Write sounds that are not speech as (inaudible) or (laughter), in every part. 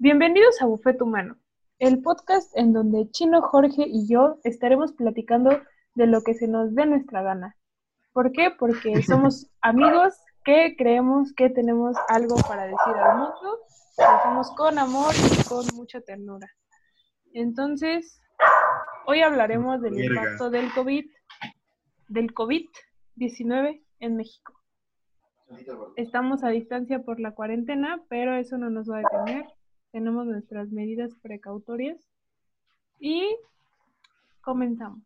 Bienvenidos a Buffet Humano, el podcast en donde Chino, Jorge y yo estaremos platicando de lo que se nos dé nuestra gana. ¿Por qué? Porque (laughs) somos amigos que creemos que tenemos algo para decir al mundo, lo hacemos con amor y con mucha ternura. Entonces, hoy hablaremos del impacto del COVID, del COVID-19 en México. Estamos a distancia por la cuarentena, pero eso no nos va a detener. Tenemos nuestras medidas precautorias y comenzamos.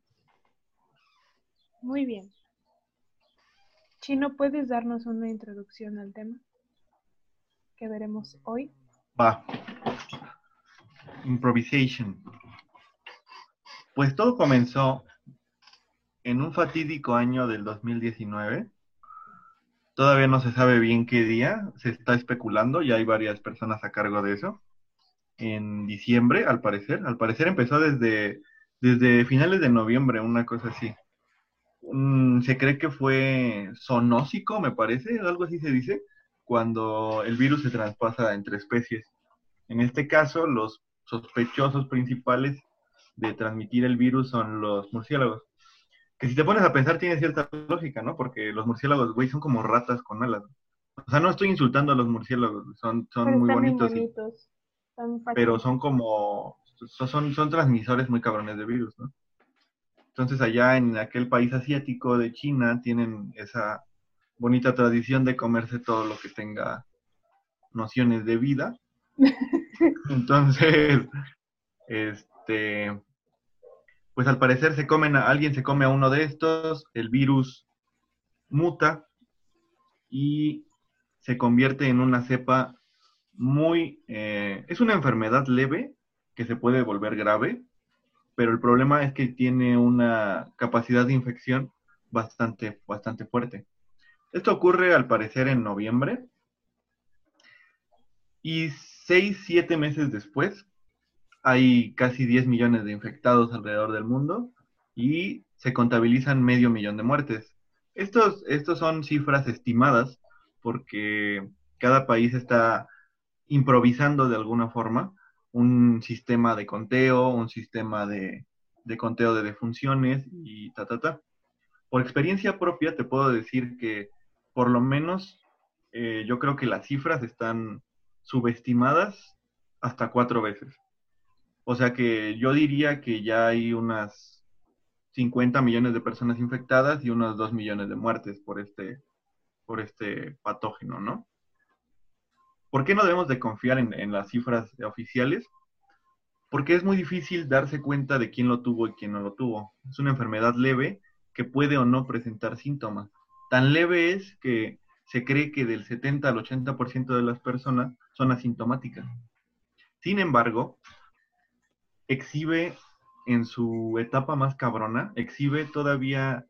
Muy bien. Chino, ¿puedes darnos una introducción al tema que veremos hoy? Va. Improvisation. Pues todo comenzó en un fatídico año del 2019. Todavía no se sabe bien qué día, se está especulando, ya hay varias personas a cargo de eso. En diciembre, al parecer. Al parecer empezó desde, desde finales de noviembre, una cosa así. Mm, se cree que fue zoonósico, me parece, algo así se dice, cuando el virus se traspasa entre especies. En este caso, los sospechosos principales de transmitir el virus son los murciélagos. Que si te pones a pensar tiene cierta lógica, ¿no? Porque los murciélagos, güey, son como ratas con alas. O sea, no estoy insultando a los murciélagos, son, son muy bonitos, bonitos. Pero son como, son, son transmisores muy cabrones de virus, ¿no? Entonces allá en aquel país asiático de China tienen esa bonita tradición de comerse todo lo que tenga nociones de vida. (laughs) Entonces, este, pues al parecer se comen a, alguien se come a uno de estos, el virus muta y se convierte en una cepa muy, eh, es una enfermedad leve que se puede volver grave, pero el problema es que tiene una capacidad de infección bastante, bastante fuerte. Esto ocurre al parecer en noviembre y seis, siete meses después hay casi 10 millones de infectados alrededor del mundo y se contabilizan medio millón de muertes. Estos, estos son cifras estimadas porque cada país está improvisando de alguna forma un sistema de conteo, un sistema de, conteo de defunciones y ta, ta, ta. Por experiencia propia te puedo decir que por lo menos eh, yo creo que las cifras están subestimadas hasta cuatro veces. O sea que yo diría que ya hay unas 50 millones de personas infectadas y unos 2 millones de muertes por este, por este patógeno, ¿no? ¿Por qué no debemos de confiar en, las cifras oficiales? Porque es muy difícil darse cuenta de quién lo tuvo y quién no lo tuvo. Es una enfermedad leve que puede o no presentar síntomas. Tan leve es que se cree que del 70 al 80% de las personas son asintomáticas. Sin embargo, exhibe en su etapa más cabrona, exhibe todavía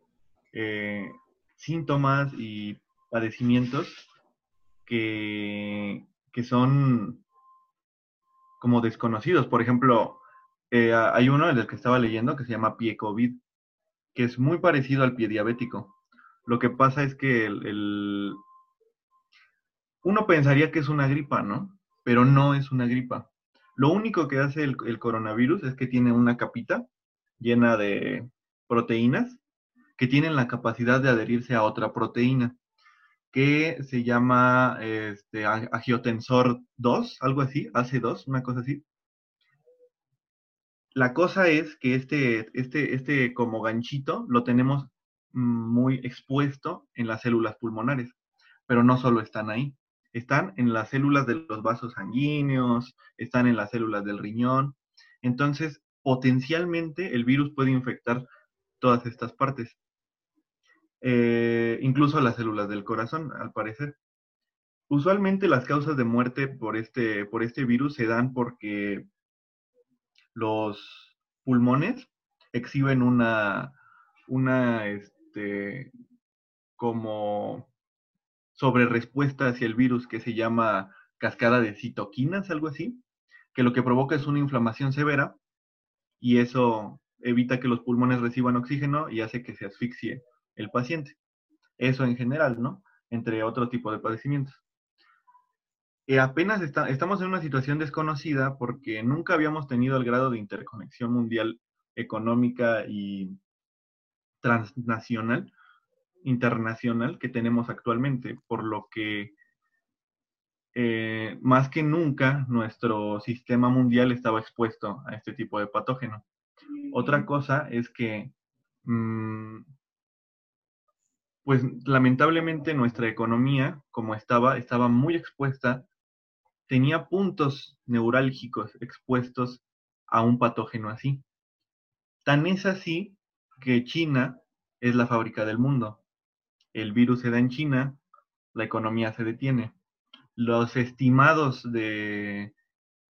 eh, síntomas y padecimientos que, que son como desconocidos. Por ejemplo, eh, hay uno del que estaba leyendo que se llama pie COVID, que es muy parecido al pie diabético. Lo que pasa es que el, el- uno pensaría que es una gripa, ¿no? Pero no es una gripa. Lo único que hace el, el coronavirus es que tiene una capita llena de proteínas que tienen la capacidad de adherirse a otra proteína que se llama este, agiotensor 2, algo así, AC2, una cosa así. La cosa es que este, este, este como ganchito lo tenemos muy expuesto en las células pulmonares, pero no solo están ahí, están en las células de los vasos sanguíneos, están en las células del riñón. Entonces, potencialmente el virus puede infectar todas estas partes, Eh, incluso las células del corazón, al parecer. Usualmente las causas de muerte por este, por este virus se dan porque los pulmones exhiben una, una, este, como sobre respuesta hacia el virus que se llama cascada de citoquinas, algo así, que lo que provoca es una inflamación severa y eso evita que los pulmones reciban oxígeno y hace que se asfixie el paciente. Eso en general, ¿no? Entre otro tipo de padecimientos. eh, apenas estamos en una situación desconocida porque nunca habíamos tenido el grado de interconexión mundial económica y transnacional, internacional que tenemos actualmente, por lo que eh, más que nunca nuestro sistema mundial estaba expuesto a este tipo de patógeno. Otra cosa es que, mm, pues lamentablemente nuestra economía, como estaba, estaba muy expuesta, tenía puntos neurálgicos expuestos a un patógeno así. Tan es así que China es la fábrica del mundo. El virus se da en China, la economía se detiene los estimados de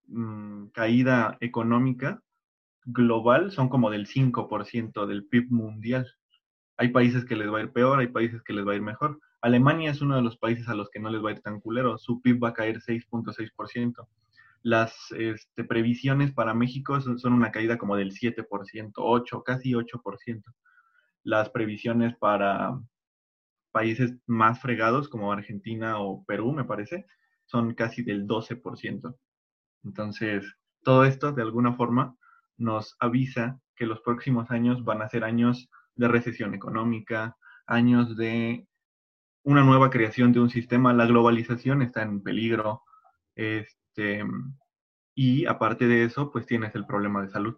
mm, caída económica global son como del 5% del PIB mundial. Hay países que les va a ir peor, hay países que les va a ir mejor. Alemania es uno de los países a los que no les va a ir tan culero. Su PIB va a caer 6.6%. Las este, previsiones para México son, son, una caída como del 7%, 8, casi 8%. Las previsiones para países más fregados como Argentina o Perú, me parece, son casi del 12%. Entonces, todo esto de alguna forma nos avisa que los próximos años van a ser años de recesión económica, años de una nueva creación de un sistema, la globalización está en peligro, este, y aparte de eso, pues tienes el problema de salud.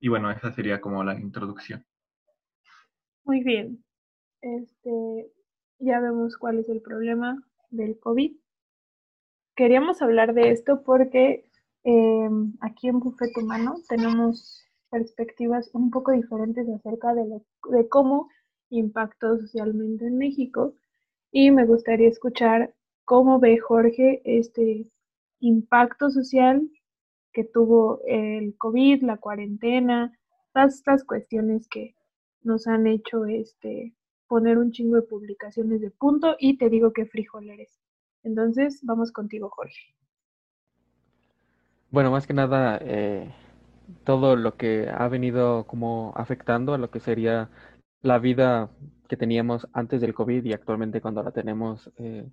Y bueno, esa sería como la introducción. Muy bien. Este, ya vemos cuál es el problema del COVID. Queríamos hablar de esto porque em, aquí en Buffet Humano tenemos perspectivas un poco diferentes acerca de, de cómo impactó socialmente en México y me gustaría escuchar cómo ve Jorge este impacto social que tuvo el COVID, la cuarentena, todas estas cuestiones que nos han hecho este poner un chingo de publicaciones de punto y te digo que frijoleres. Entonces, vamos contigo, Jorge. Bueno, más que nada, eh, todo lo que ha venido como afectando a lo que sería la vida que teníamos antes del COVID y actualmente cuando la tenemos eh,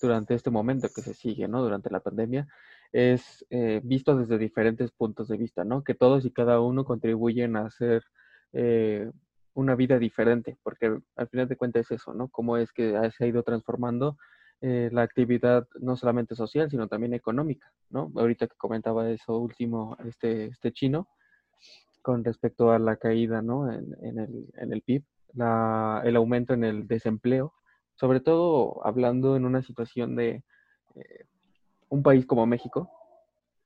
durante este momento que se sigue, ¿no? Durante la pandemia, es eh, visto desde diferentes puntos de vista, ¿no? Que todos y cada uno contribuyen a hacer una vida diferente, porque al final de cuentas es eso, ¿no? Cómo es que se ha ido transformando eh, la actividad no solamente social, sino también económica, ¿no? Ahorita que comentaba eso último, este, este chino, con respecto a la caída, ¿no? En, el, en el PIB, la, el aumento en el desempleo, sobre todo hablando en una situación de eh, un país como México,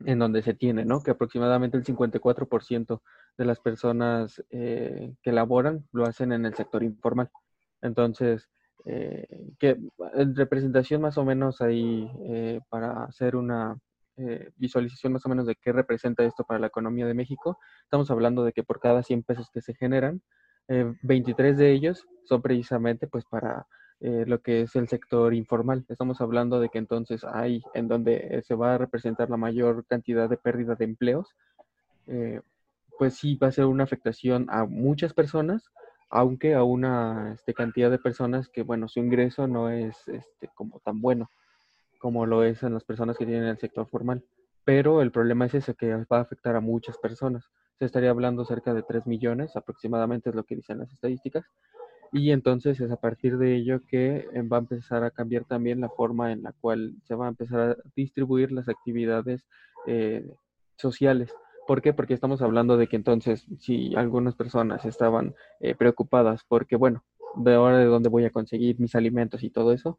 en donde se tiene, ¿no? Que aproximadamente el 54% de las personas eh, que laboran lo hacen en el sector informal. Entonces, eh, que en representación más o menos ahí eh, para hacer una visualización más o menos de qué representa esto para la economía de México, estamos hablando de que por cada 100 pesos que se generan, 23 de ellos son precisamente pues para eh, lo que es el sector informal. Estamos hablando de que entonces hay en donde eh, se va a representar la mayor cantidad de pérdida de empleos, eh, pues sí va a ser una afectación a muchas personas, aunque a una este, cantidad de personas que, bueno, su ingreso no es este, como tan bueno como lo es en las personas que tienen el sector formal. Pero el problema es ese, que va a afectar a muchas personas. Se estaría hablando cerca de 3 millones, aproximadamente es lo que dicen las estadísticas, y entonces es a partir de ello que eh, va a empezar a cambiar también la forma en la cual se va a empezar a distribuir las actividades eh, sociales. ¿Por qué? Porque estamos hablando de que entonces si algunas personas estaban eh, preocupadas porque, bueno, de ahora de dónde voy a conseguir mis alimentos y todo eso,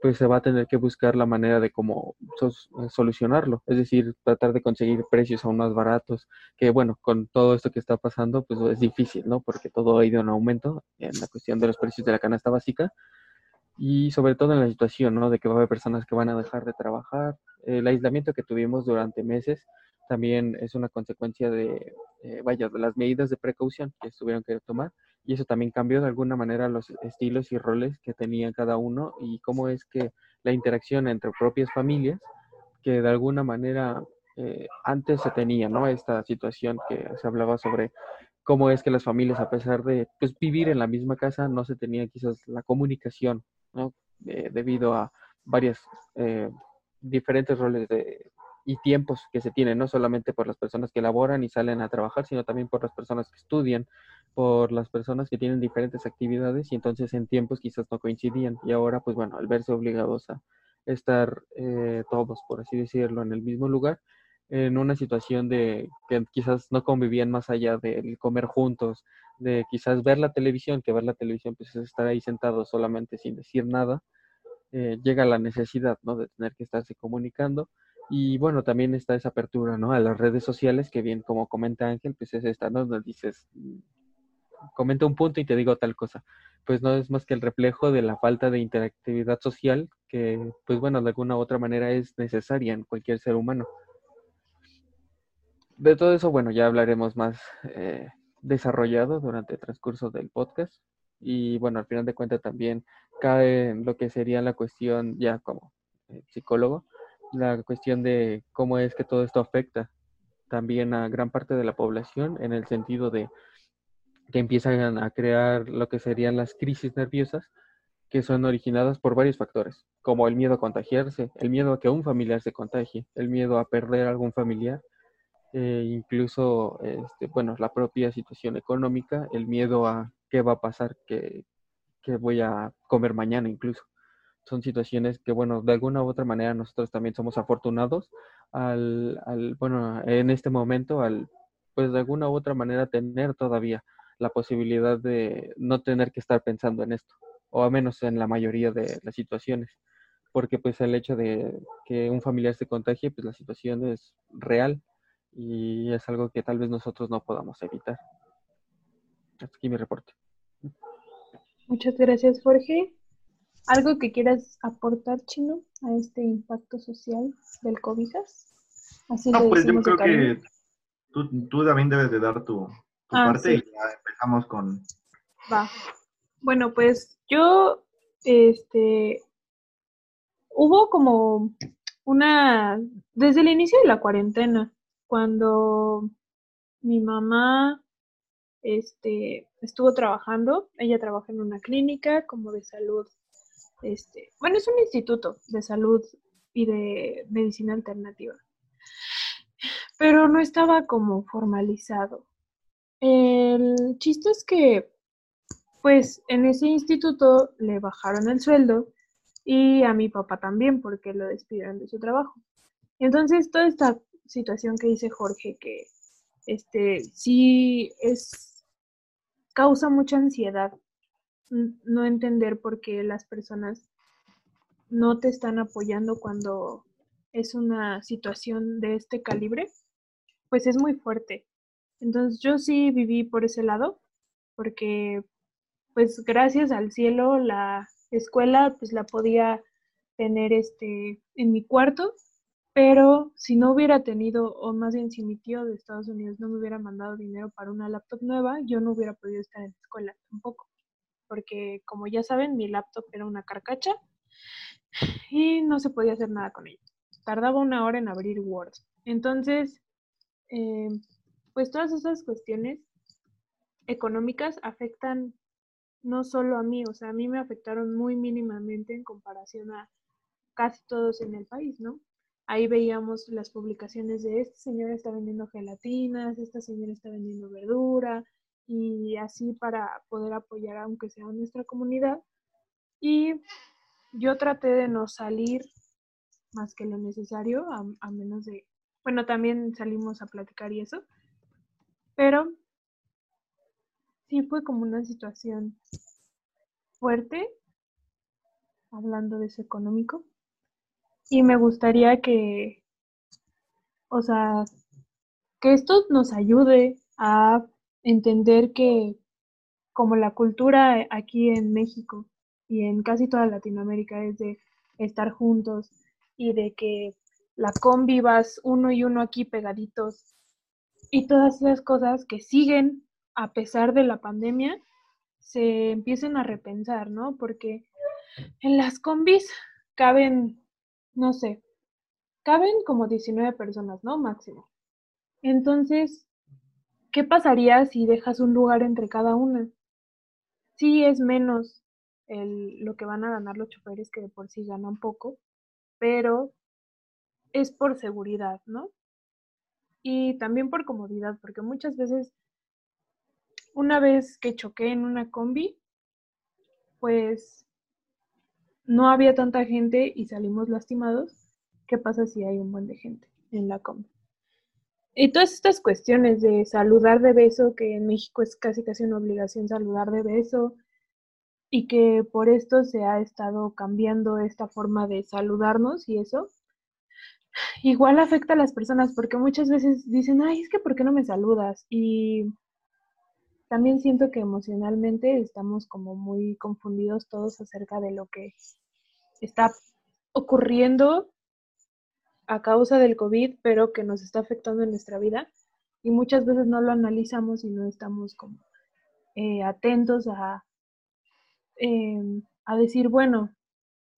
pues se va a tener que buscar la manera de cómo eh, solucionarlo, es decir, tratar de conseguir precios aún más baratos, que bueno, con todo esto que está pasando, pues es difícil, ¿no? Porque todo ha ido en aumento en la cuestión de los precios de la canasta básica y sobre todo en la situación, ¿no? De que va a haber personas que van a dejar de trabajar, el aislamiento que tuvimos durante meses también es una consecuencia de, eh, vaya, de las medidas de precaución que tuvieron que tomar y eso también cambió de alguna manera los estilos y roles que tenía cada uno y cómo es que la interacción entre propias familias, que de alguna manera eh, antes se tenía, ¿no? Esta situación que se hablaba sobre cómo es que las familias, a pesar de pues, vivir en la misma casa, no se tenía quizás la comunicación, ¿no? debido a varias, eh, diferentes roles de, y tiempos que se tienen, no solamente por las personas que laboran y salen a trabajar, sino también por las personas que estudian, por las personas que tienen diferentes actividades y entonces en tiempos quizás no coincidían. Y ahora, pues bueno, al verse obligados a estar eh, todos, por así decirlo, en el mismo lugar, en una situación de que quizás no convivían más allá del comer juntos, de quizás ver la televisión, que ver la televisión pues es estar ahí sentado solamente sin decir nada, eh, llega la necesidad, ¿no? De tener que estarse comunicando. Y bueno, también está esa apertura, ¿no? A las redes sociales, que bien, como comenta Ángel, pues es esta, ¿no? Donde dices, mm, comenta un punto y te digo tal cosa. Pues no es más que el reflejo de la falta de interactividad social que, pues bueno, de alguna u otra manera es necesaria en cualquier ser humano. De todo eso, bueno, ya hablaremos más eh, desarrollado durante el transcurso del podcast. Y bueno, al final de cuentas también cae en lo que sería la cuestión, ya como eh, psicólogo, la cuestión de cómo es que todo esto afecta también a gran parte de la población en el sentido de que empiezan a crear lo que serían las crisis nerviosas que son originadas por varios factores, como el miedo a contagiarse, el miedo a que un familiar se contagie, el miedo a perder a algún familiar, eh, incluso, este, bueno, la propia situación económica, el miedo a qué va a pasar, qué, qué voy a comer mañana incluso. Son situaciones que, bueno, de alguna u otra manera nosotros también somos afortunados al, al bueno, en este momento, al, pues de alguna u otra manera tener todavía la posibilidad de no tener que estar pensando en esto o al menos en la mayoría de las situaciones, porque pues el hecho de que un familiar se contagie, pues la situación es real y es algo que tal vez nosotros no podamos evitar. Hasta aquí mi reporte. Muchas gracias, Jorge. ¿Algo que quieras aportar, Chino, a este impacto social del COVID? Así no, pues yo creo que tú, tú, también debes de dar tu, ah, parte y ya empezamos con... Va. Bueno, pues yo, este, hubo como una, desde el inicio de la cuarentena, cuando mi mamá, este, estuvo trabajando, ella trabaja en una clínica como de salud, este, bueno, es un instituto de salud y de medicina alternativa, pero no estaba como formalizado. El chiste es que pues en ese instituto le bajaron el sueldo y a mi papá también porque lo despidieron de su trabajo. Entonces, toda esta situación que dice Jorge, que este sí es causa mucha ansiedad no entender por qué las personas no te están apoyando cuando es una situación de este calibre, pues es muy fuerte. Entonces yo sí viví por ese lado, porque pues gracias al cielo la escuela pues la podía tener este en mi cuarto, pero si no hubiera tenido, o más bien si mi tío de Estados Unidos no me hubiera mandado dinero para una laptop nueva, yo no hubiera podido estar en la escuela tampoco, porque como ya saben, mi laptop era una carcacha y no se podía hacer nada con ella. Tardaba una hora en abrir Word. Entonces, eh, pues todas esas cuestiones económicas afectan no solo a mí, o sea, a mí me afectaron muy mínimamente en comparación a casi todos en el país, ¿no? Ahí veíamos las publicaciones de este señor está vendiendo gelatinas, esta señora está vendiendo verdura y así para poder apoyar aunque sea nuestra comunidad. Y yo traté de no salir más que lo necesario, a menos de, bueno, también salimos a platicar y eso, pero sí fue como una situación fuerte, hablando de eso económico, y me gustaría que, o sea, que esto nos ayude a entender que como la cultura aquí en México y en casi toda Latinoamérica es de estar juntos y de que la convivas uno y uno aquí pegaditos y todas esas cosas que siguen a pesar de la pandemia, se empiecen a repensar, ¿no? Porque en las combis caben, no sé, caben como 19 personas, ¿no? Máximo. Entonces, ¿qué pasaría si dejas un lugar entre cada una? Sí es menos el, lo que van a ganar los choferes, que de por sí ganan poco, pero es por seguridad, ¿no? Y también por comodidad, porque muchas veces, una vez que choqué en una combi, pues no había tanta gente y salimos lastimados. ¿Qué pasa si hay un buen de gente en la combi? Y todas estas cuestiones de saludar de beso, que en México es casi casi una obligación saludar de beso, y que por esto se ha estado cambiando esta forma de saludarnos y eso, igual afecta a las personas porque muchas veces dicen, ay, es que ¿por qué no me saludas? Y también siento que emocionalmente estamos como muy confundidos todos acerca de lo que está ocurriendo a causa del COVID, pero que nos está afectando en nuestra vida. Y muchas veces no lo analizamos y no estamos como eh, atentos a Em, a decir, bueno,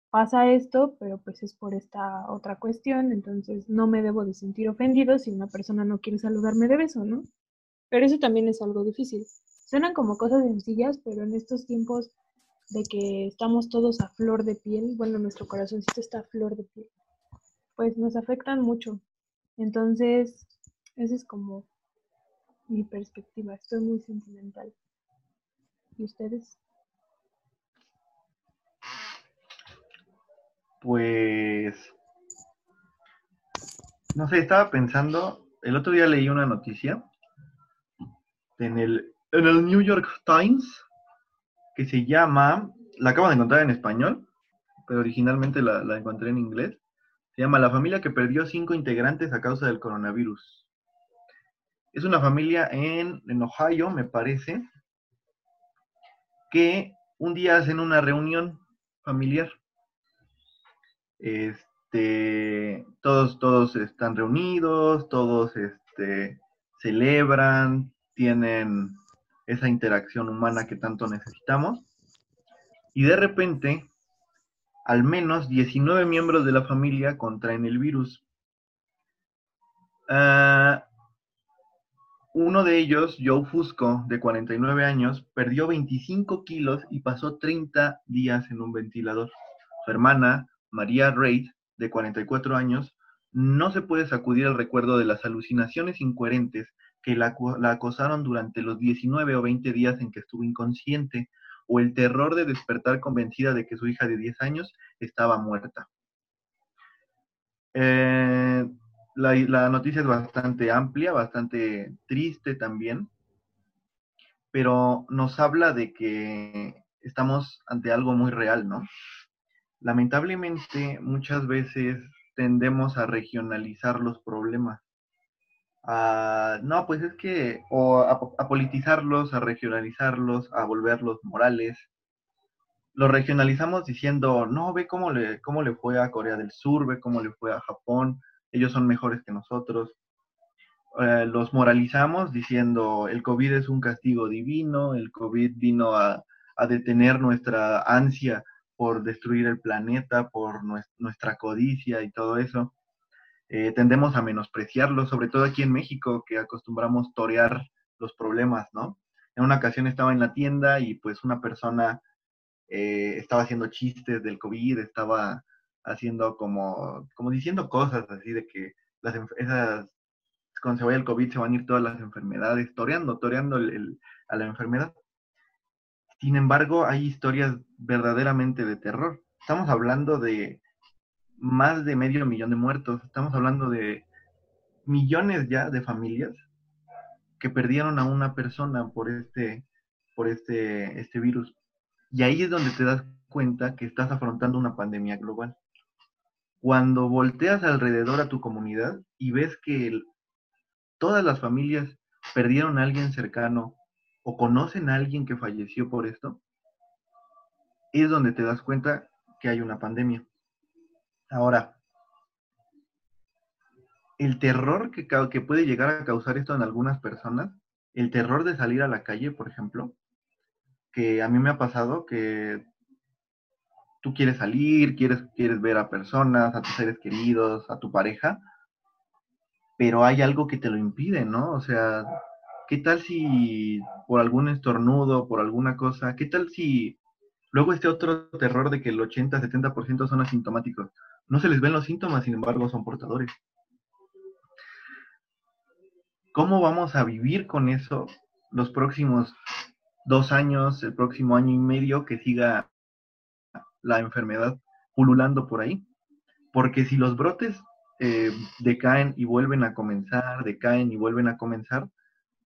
pasa esto, pero pues es por esta otra cuestión, entonces no me debo de sentir ofendido si una persona no quiere saludarme de beso, ¿no? Pero eso también es algo difícil. Suenan como cosas sencillas, pero en estos tiempos de que estamos todos a flor de piel, bueno, nuestro corazoncito está a flor de piel, pues nos afectan mucho. Entonces, esa es como mi perspectiva, estoy muy sentimental. ¿Y ustedes? Pues, no sé, estaba pensando, el otro día leí una noticia en el, en el New York Times que se llama, la acabo de encontrar en español, pero originalmente la, la encontré en inglés, se llama La familia que perdió cinco integrantes a causa del coronavirus. Es una familia en, en Ohio, me parece, que un día hacen una reunión familiar este, todos, todos están reunidos, todos este, celebran, tienen esa interacción humana que tanto necesitamos. Y de repente, al menos 19 miembros de la familia contraen el virus. Ah, uno de ellos, Joe Fusco, de 49 años, perdió 25 kilos y pasó 30 días en un ventilador. Su hermana, María Reid, de 44 años, no se puede sacudir el recuerdo de las alucinaciones incoherentes que la, acosaron durante los 19 o 20 días en que estuvo inconsciente, o el terror de despertar convencida de que su hija de 10 años estaba muerta. Eh, la, la, noticia es bastante amplia, bastante triste también, pero nos habla de que estamos ante algo muy real, ¿no? lamentablemente muchas veces tendemos a regionalizar los problemas. No, pues es que, o a, politizarlos, a regionalizarlos, a volverlos morales. Los regionalizamos diciendo, no, ve cómo le, cómo le fue a Corea del Sur, ve cómo le fue a Japón, ellos son mejores que nosotros. Eh, los moralizamos diciendo, el COVID es un castigo divino, el COVID vino a, a detener nuestra ansia por destruir el planeta, por nuestra codicia y todo eso. Eh, tendemos a menospreciarlo, sobre todo aquí en México, que acostumbramos torear los problemas, ¿no? En una ocasión estaba en la tienda y pues una persona eh, estaba haciendo chistes del COVID, estaba haciendo como, como diciendo cosas así de que las esas, cuando se vaya el COVID se van a ir todas las enfermedades, toreando, toreando a la enfermedad. Sin embargo, hay historias verdaderamente de terror. Estamos hablando de más de medio millón de muertos, estamos hablando de millones ya de familias que perdieron a una persona por este, por este, este virus. Y ahí es donde te das cuenta que estás afrontando una pandemia global. Cuando volteas alrededor a tu comunidad y ves que todas las familias perdieron a alguien cercano o conocen a alguien que falleció por esto, es donde te das cuenta que hay una pandemia. Ahora, el terror que, puede llegar a causar esto en algunas personas, el terror de salir a la calle, por ejemplo, que a mí me ha pasado que tú quieres salir, quieres, quieres ver a personas, a tus seres queridos, a tu pareja, pero hay algo que te lo impide, ¿no? O sea, ¿qué tal si por algún estornudo, por alguna cosa, qué tal si luego este otro terror de que el 80-70% son asintomáticos? No se les ven los síntomas, sin embargo, son portadores. ¿Cómo vamos a vivir con eso los próximos dos años, el próximo año y medio que siga la enfermedad pululando por ahí? Porque si los brotes eh, decaen y vuelven a comenzar, decaen y vuelven a comenzar,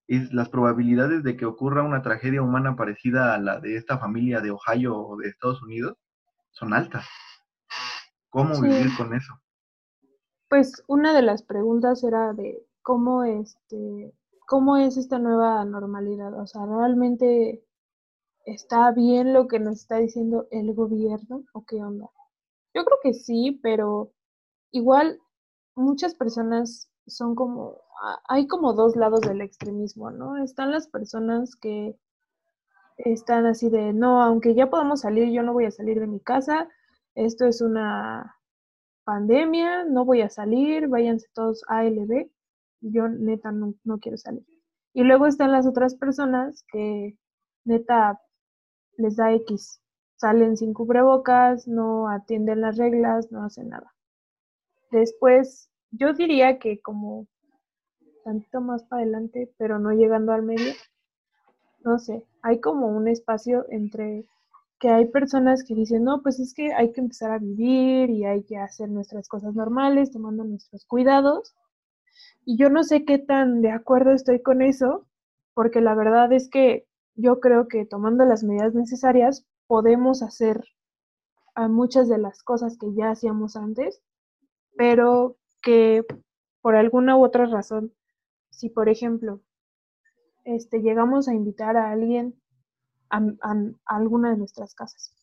es las probabilidades de que ocurra una tragedia humana parecida a la de esta familia de Ohio o de Estados Unidos son altas. ¿Cómo vivir con eso? Pues una de las preguntas era de cómo este cómo es esta nueva normalidad, o sea, realmente está bien lo que nos está diciendo el gobierno o qué onda. Yo creo que sí, pero igual muchas personas son como, hay como dos lados del extremismo, ¿no? Están las personas que están así de, no, aunque ya podamos salir, yo no voy a salir de mi casa, esto es una pandemia, no voy a salir, váyanse todos a ALB, yo neta no, no quiero salir. Y luego están las otras personas que neta les da X, salen sin cubrebocas, no atienden las reglas, no hacen nada. Después, yo diría que como tantito más para adelante, pero no llegando al medio, no sé, hay como un espacio entre que hay personas que dicen, no, pues es que hay que empezar a vivir y hay que hacer nuestras cosas normales, tomando nuestros cuidados. Y yo no sé qué tan de acuerdo estoy con eso, porque la verdad es que yo creo que tomando las medidas necesarias podemos hacer a muchas de las cosas que ya hacíamos antes pero que por alguna u otra razón, si por ejemplo este, llegamos a invitar a alguien a, alguna de nuestras casas,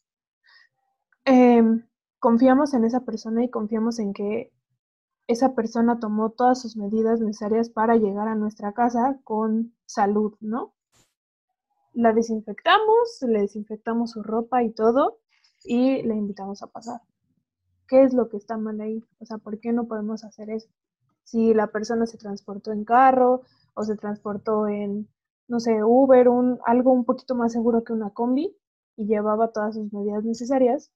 em, confiamos en esa persona y confiamos en que esa persona tomó todas sus medidas necesarias para llegar a nuestra casa con salud, ¿no? La desinfectamos, le desinfectamos su ropa y todo y le invitamos a pasar. ¿Qué es lo que está mal ahí? O sea, ¿por qué no podemos hacer eso? Si la persona se transportó en carro o se transportó en, no sé, Uber, un, algo un poquito más seguro que una combi y llevaba todas sus medidas necesarias,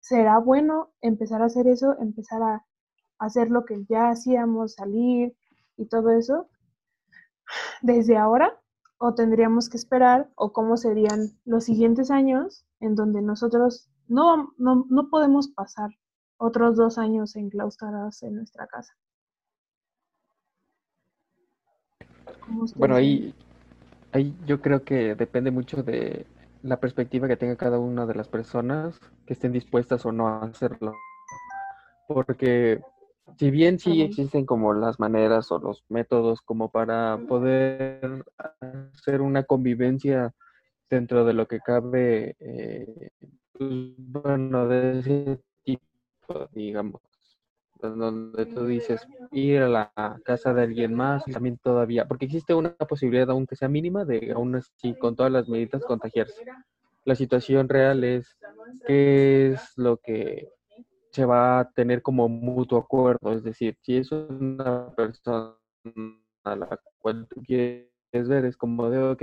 será bueno empezar a hacer eso, empezar a hacer lo que ya hacíamos, salir y todo eso desde ahora o tendríamos que esperar o cómo serían los siguientes años en donde nosotros no, no, no podemos pasar otros dos años enclaustradas en nuestra casa. Bueno, ahí, ahí yo creo que depende mucho de la perspectiva que tenga cada una de las personas que estén dispuestas o no a hacerlo. Porque si bien sí existen como las maneras o los métodos como para poder hacer una convivencia dentro de lo que cabe, eh, pues, bueno, de digamos, donde tú dices ir a la casa de alguien más, también todavía, porque existe una posibilidad, aunque sea mínima, de aún así, con todas las medidas, contagiarse. La situación real es qué es lo que se va a tener como mutuo acuerdo, es decir, si es una persona a la cual tú quieres ver, es como de, ok,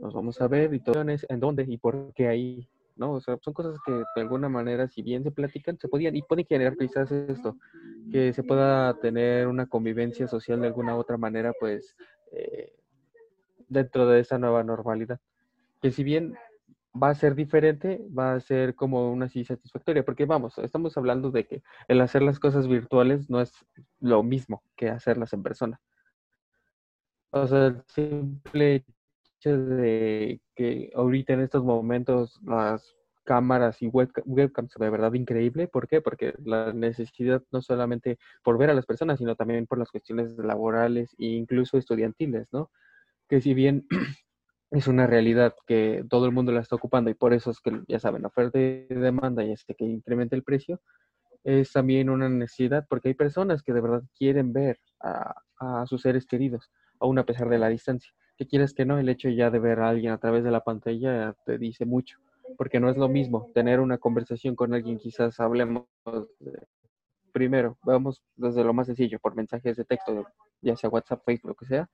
nos vamos a ver y todo, en dónde y por qué ahí ¿no? O sea, son cosas que de alguna manera, si bien se platican, se podían, y pueden generar quizás esto, que se pueda tener una convivencia social de alguna otra manera, pues, eh, dentro de esa nueva normalidad. Que si bien va a ser diferente, va a ser como una así satisfactoria, porque vamos, estamos hablando de que el hacer las cosas virtuales no es lo mismo que hacerlas en persona. O sea, el simple de que ahorita en estos momentos las cámaras y webcams de verdad increíble. ¿Por qué? Porque la necesidad no solamente por ver a las personas, sino también por las cuestiones laborales e incluso estudiantiles, ¿no? Que si bien (clears throat) es una realidad que todo el mundo la está ocupando y por eso es que, ya saben, oferta y demanda y este que incrementa el precio, es también una necesidad porque hay personas que de verdad quieren ver a, a sus seres queridos, aún a pesar de la distancia que quieres que no, el hecho ya de ver a alguien a través de la pantalla te dice mucho, porque no es lo mismo tener una conversación con alguien, quizás hablemos primero, vamos desde lo más sencillo, por mensajes de texto, ya sea WhatsApp, Facebook, lo que sea,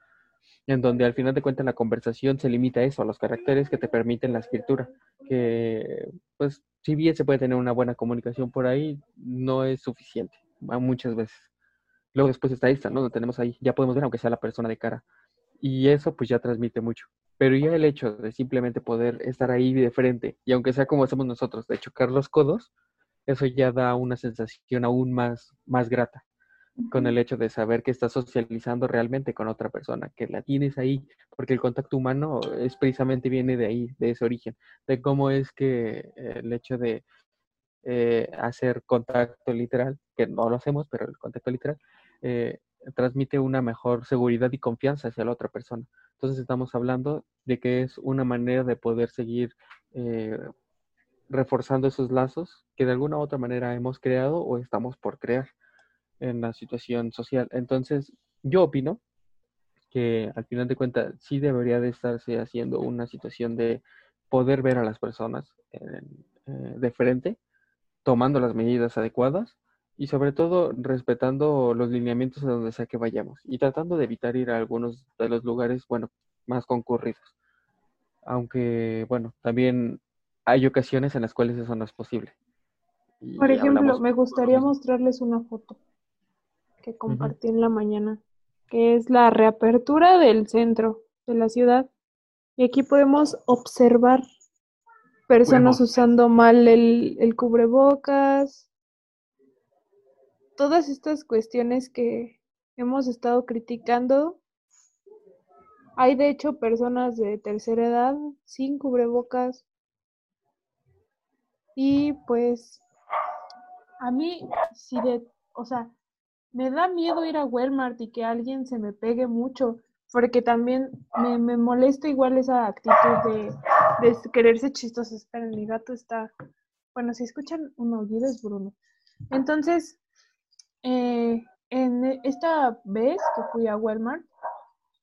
en donde al final de cuentas la conversación se limita a eso, a los caracteres que te permiten la escritura, que pues si bien se puede tener una buena comunicación por ahí, no es suficiente, muchas veces. Luego después está esta, ¿no? Lo tenemos ahí, ya podemos ver aunque sea la persona de cara. Y eso pues ya transmite mucho. Pero ya el hecho de simplemente poder estar ahí de frente, y aunque sea como hacemos nosotros, de chocar los codos, eso ya da una sensación aún más, más grata con el hecho de saber que estás socializando realmente con otra persona, que la tienes ahí, porque el contacto humano es precisamente viene de ahí, de ese origen, de cómo es que el hecho de eh, hacer contacto literal, que no lo hacemos, pero el contacto literal, eh, transmite una mejor seguridad y confianza hacia la otra persona. Entonces estamos hablando de que es una manera de poder seguir eh, reforzando esos lazos que de alguna u otra manera hemos creado o estamos por crear en la situación social. Entonces, yo opino que al final de cuentas sí debería de estarse haciendo una situación de poder ver a las personas eh, de frente, tomando las medidas adecuadas y sobre todo respetando los lineamientos a donde sea que vayamos y tratando de evitar ir a algunos de los lugares, bueno, más concurridos. Aunque, bueno, también hay ocasiones en las cuales eso no es posible. Por ejemplo, me gustaría mostrarles una foto que compartí en la mañana, que es la reapertura del centro de la ciudad. Y aquí podemos observar personas usando mal el, el cubrebocas, todas estas cuestiones que hemos estado criticando. Hay de hecho personas de tercera edad sin cubrebocas. Y pues a mí, si de, o sea, me da miedo ir a Walmart y que alguien se me pegue mucho, porque también me, me molesta igual esa actitud de, de quererse chistoso. Esperen, mi gato está, bueno, si escuchan un oído es Bruno. Entonces, eh, en esta vez que fui a Walmart,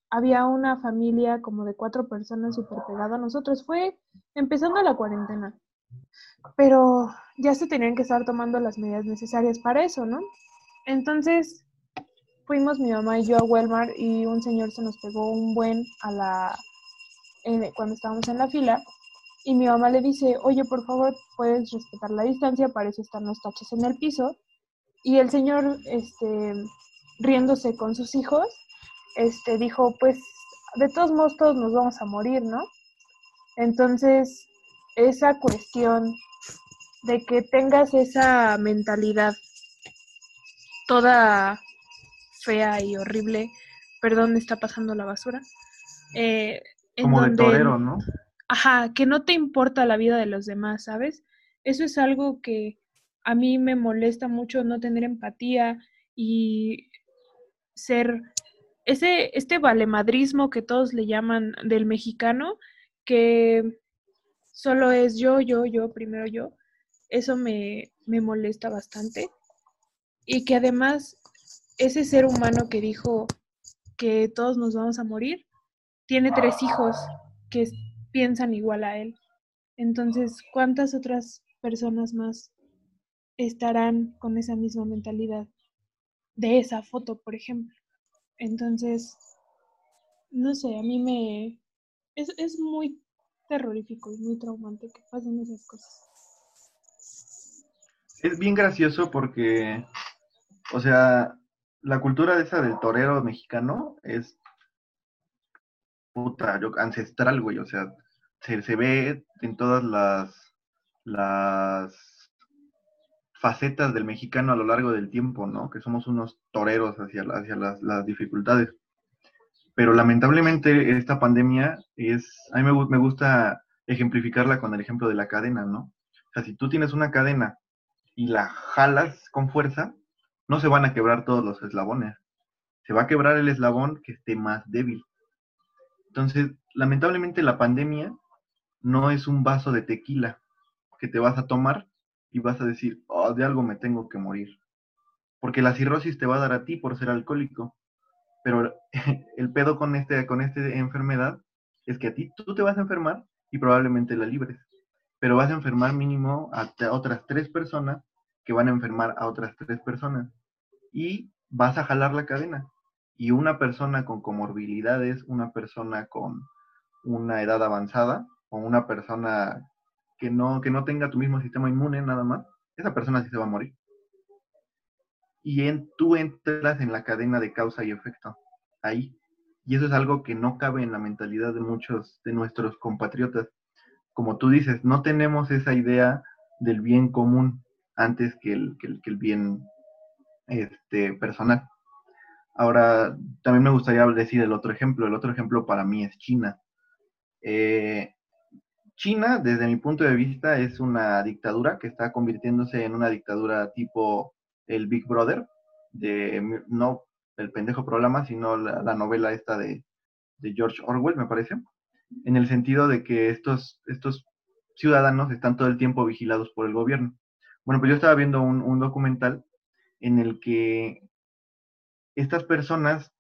había una familia como de cuatro personas súper pegada a nosotros. Fue empezando la cuarentena. Pero ya se tenían que estar tomando las medidas necesarias para eso, ¿no? Entonces fuimos mi mamá y yo a Walmart y un señor se nos pegó un buen a la cuando estábamos en la fila y mi mamá le dice, oye, por favor, puedes respetar la distancia, para eso están los taches en el piso. Y el señor, este, riéndose con sus hijos, este, dijo, pues, de todos modos todos nos vamos a morir, ¿no? Entonces, esa cuestión de que tengas esa mentalidad toda fea y horrible. Perdón, está pasando la basura. Eh, Como de torero, ¿no? Ajá, que no te importa la vida de los demás, ¿sabes? Eso es algo que a mí me molesta mucho no tener empatía y ser ese este valemadrismo que todos le llaman del mexicano que solo es yo, yo, yo, primero yo. Eso me, me molesta bastante y que además ese ser humano que dijo que todos nos vamos a morir, tiene tres hijos que piensan igual a él. Entonces, ¿cuántas otras personas más estarán con esa misma mentalidad de esa foto, por ejemplo? Entonces, no sé, a mí me... Es, es muy terrorífico y muy traumante que pasen esas cosas. Es bien gracioso porque o sea, la cultura de esa del torero mexicano es puta, yo, ancestral, güey. O sea, se, se ve en todas las, las facetas del mexicano a lo largo del tiempo, ¿no? Que somos unos toreros hacia, las dificultades. Pero lamentablemente esta pandemia es, a mí me, me gusta ejemplificarla con el ejemplo de la cadena, ¿no? O sea, si tú tienes una cadena y la jalas con fuerza, no se van a quebrar todos los eslabones. Se va a quebrar el eslabón que esté más débil. Entonces, lamentablemente la pandemia no es un vaso de tequila que te vas a tomar y vas a decir, oh, de algo me tengo que morir. Porque la cirrosis te va a dar a ti por ser alcohólico. Pero (laughs) el pedo con, este, con esta enfermedad es que a ti tú te vas a enfermar y probablemente la libres. Pero vas a enfermar mínimo a otras tres personas que van a enfermar a otras tres personas y vas a jalar la cadena. Y una persona con comorbilidades, una persona con una edad avanzada o una persona que no, que no tenga tu mismo sistema inmune nada más, esa persona sí se va a morir. Y en, tú entras en la cadena de causa y efecto, ahí. Y eso es algo que no cabe en la mentalidad de muchos de nuestros compatriotas. Como tú dices, no tenemos esa idea del bien común antes que el, que el, bien este, personal. Ahora, también me gustaría decir el otro ejemplo. El otro ejemplo para mí es China. Eh, China, desde mi punto de vista, es una dictadura que está convirtiéndose en una dictadura tipo el Big Brother, de no el pendejo programa, sino la, novela esta de, George Orwell, me parece, en el sentido de que estos, estos ciudadanos están todo el tiempo vigilados por el gobierno. Bueno, pues yo estaba viendo un, documental en el que estas personas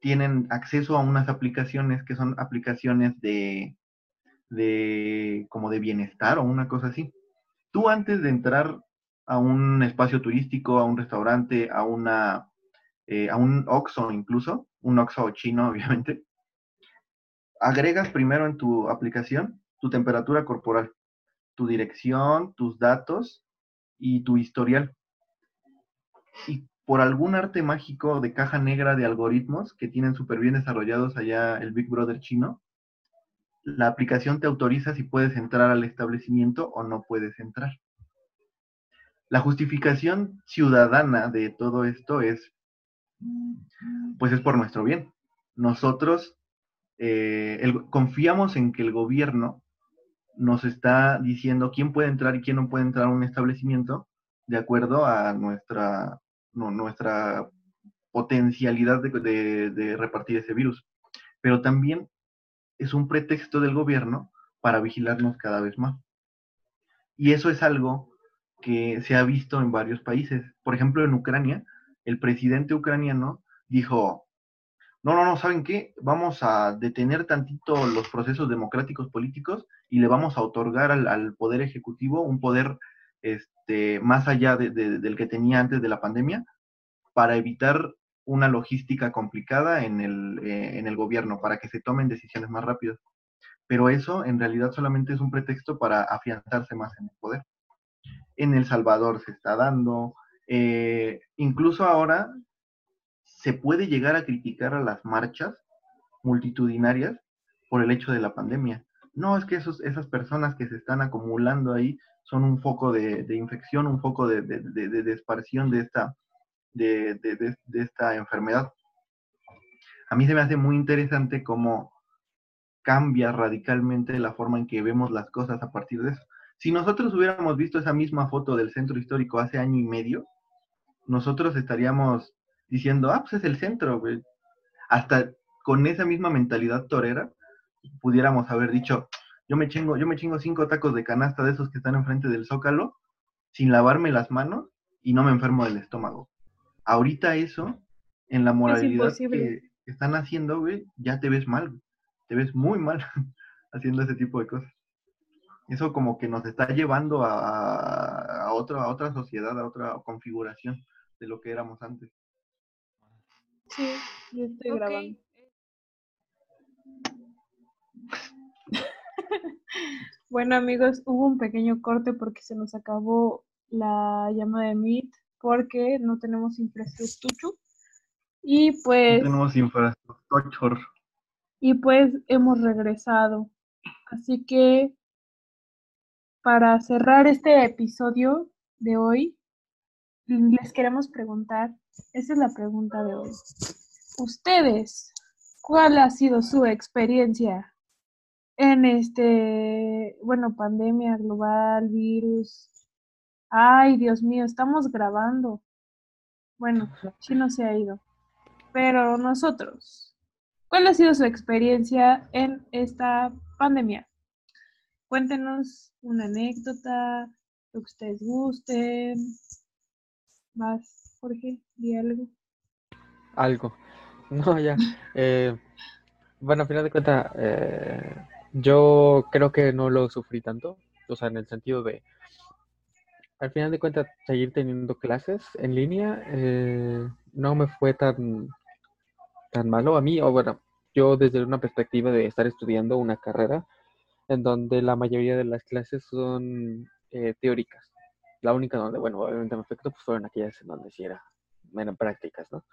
tienen acceso a unas aplicaciones que son aplicaciones de, de como de bienestar o una cosa así. Tú antes de entrar a un espacio turístico, a un restaurante, a una eh, a un OXO incluso, un OXO chino (laughs) obviamente, agregas primero en tu aplicación tu temperatura corporal, tu dirección, tus datos y tu historial. Y por algún arte mágico de caja negra de algoritmos que tienen súper bien desarrollados allá el Big Brother chino, la aplicación te autoriza si puedes entrar al establecimiento o no puedes entrar. La justificación ciudadana de todo esto es pues es por nuestro bien. Nosotros eh, confiamos en que el gobierno nos está diciendo quién puede entrar y quién no puede entrar a un establecimiento de acuerdo a nuestra, nuestra potencialidad de, de repartir ese virus. Pero también es un pretexto del gobierno para vigilarnos cada vez más. Y eso es algo que se ha visto en varios países. Por ejemplo, en Ucrania, el presidente ucraniano dijo, no, no, no, ¿saben qué? Vamos a detener tantito los procesos democráticos políticos y le vamos a otorgar al, poder ejecutivo un poder este, más allá del que tenía antes de la pandemia para evitar una logística complicada en el, eh, en el gobierno, para que se tomen decisiones más rápidas. Pero eso en realidad solamente es un pretexto para afianzarse más en el poder. En El Salvador se está dando, eh, incluso ahora se puede llegar a criticar a las marchas multitudinarias por el hecho de la pandemia. No, es que esas personas que se están acumulando ahí son un foco de, infección, un foco de, de, de, de esta, de, esta enfermedad. A mí se me hace muy interesante cómo cambia radicalmente la forma en que vemos las cosas a partir de eso. Si nosotros hubiéramos visto esa misma foto del centro histórico hace año y medio, nosotros estaríamos diciendo, ah, pues es el centro. Hasta con esa misma mentalidad torera, pudiéramos haber dicho, yo me chingo, yo me chingo cinco tacos de canasta de esos que están enfrente del zócalo, sin lavarme las manos y no me enfermo del estómago. Ahorita eso, en la moralidad que están haciendo, güey, ya te ves mal, te ves muy mal (laughs) haciendo ese tipo de cosas. Eso como que nos está llevando a, a, otra, a otra sociedad, a otra configuración de lo que éramos antes. Sí, yo estoy grabando. (laughs) bueno amigos, hubo un pequeño corte porque se nos acabó la llama de Meet porque no tenemos infraestructura. Y pues... No tenemos infraestructura. Y pues hemos regresado. Así que para cerrar este episodio de hoy, les queremos preguntar, esa es la pregunta de hoy. Ustedes, ¿cuál ha sido su experiencia en este, bueno, pandemia global, virus? Ay, Dios mío, estamos grabando. Bueno, no se ha ido. Pero nosotros, ¿cuál ha sido su experiencia en esta pandemia? Cuéntenos una anécdota, lo que ustedes gusten, más, Jorge, di algo. Algo. (laughs) No, ya. Eh, bueno, a final de cuentas, eh, yo creo que no lo sufrí tanto. O sea, en el sentido de, al final de cuentas, seguir teniendo clases en línea eh, no me fue tan, tan malo a mí, o bueno, yo desde una perspectiva de estar estudiando una carrera en donde la mayoría de las clases son eh, teóricas. La única donde, bueno, obviamente me afectó, pues fueron aquellas en donde sí era menos prácticas, ¿no?